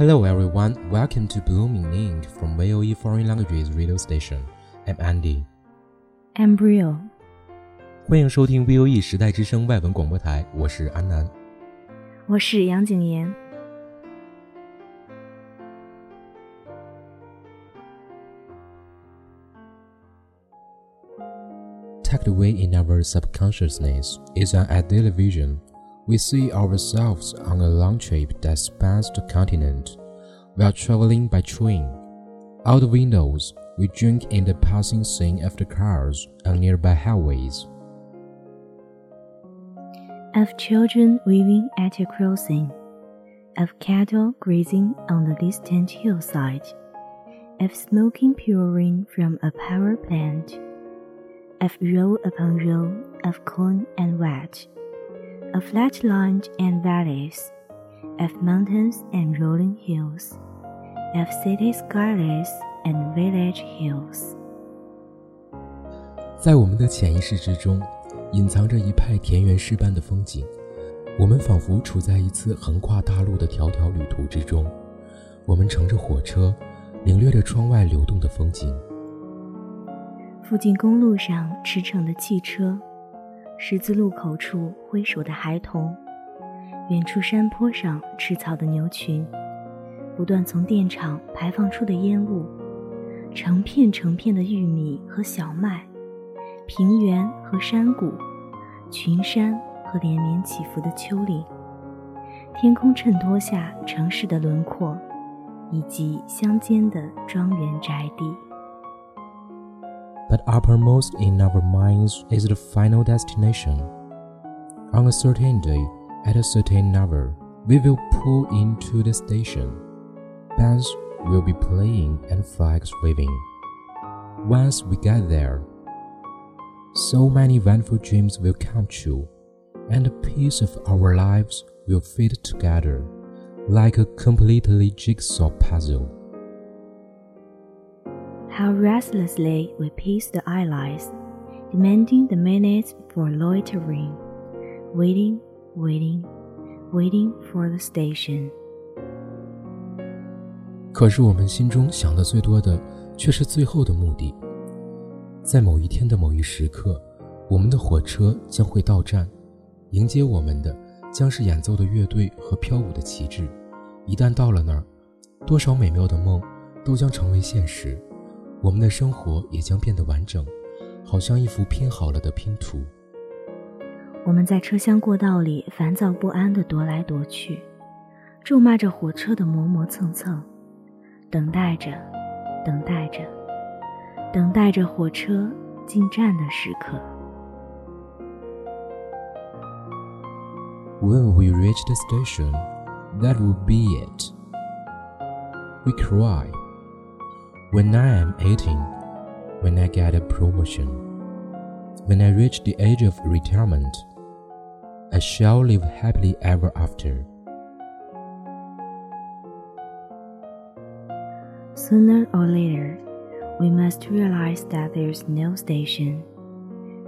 Hello everyone, welcome to Blooming Ink from VOE Foreign Languages Radio Station. I'm Andy. Embryo，欢迎收听 VOE 时代之声外文广播台，我是安南。我是杨景妍。 Tucked away in our subconsciousness is an ideal vision. we see ourselves on a long trip that spans the continent. We are traveling by train. Out the windows, we drink in the passing scene of the cars on nearby highways. Of children weaving at a crossing, of cattle grazing on the distant hillside, of smoking pouring from a power plant, of row upon row of corn and wheat, of flatland and valleys, of mountains and rolling hills, of city skylines and village hills. 在我们的潜意识之中，隐藏着一派田园诗般的风景。我们仿佛处在一次横跨大陆的迢迢旅途之中。我们乘着火车，领略着窗外流动的风景。附近公路上驰骋的汽车，十字路口处挥手的孩童，远处山坡上吃草的牛群，不断从电厂排放出的烟雾，成片成片的玉米和小麦，平原和山谷，群山和连绵起伏的丘陵，天空衬托下城市的轮廓，以及乡间的庄园宅地。But uppermost in our minds is the final destination. On a certain day, at a certain hour, we will pull into the station. Bands will be playing and flags waving. Once we get there, so many wonderful dreams will come true, and the piece of our lives will fit together like a completely jigsaw puzzle. How restlessly we piece the eyelids, demanding the minutes for loitering, waiting, waiting, waiting for the station. 可是我们心中想的最多的，却是最后的目的。在某一天的某一时刻，我们的火车将会到站，迎接我们的将是演奏的乐队和飘舞的旗帜。一旦到了那儿，多少美妙的梦都将成为现实，我们的生活也将变得完整，好像一幅拼好了的拼图。我们在车厢过道里烦躁不安地踱来踱去，咒骂着火车的磨磨蹭蹭，等待着，等待着，等待着火车进站的时刻。When we reach the station, that will be it. We cry. When I am 18, when I get a promotion, when I reach the age of retirement, I shall live happily ever after. Sooner or later, we must realize that there's no station,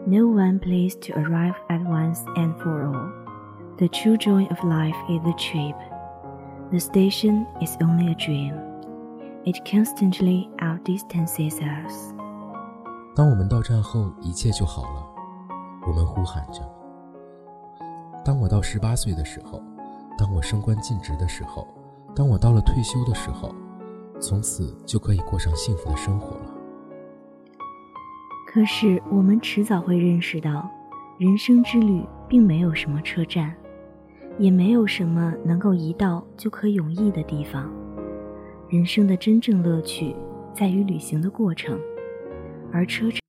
no one place to arrive at once and for all. The true joy of life is the trip. The station is only a dream. It constantly outdistances us. 当我们到站后，一切就好了。我们呼喊着：“当我到十八岁的时候，当我升官尽职的时候，当我到了退休的时候，从此就可以过上幸福的生活了。”可是，我们迟早会认识到，人生之旅并没有什么车站，也没有什么能够一到就可永逸的地方。人生的真正乐趣在于旅行的过程，而车程。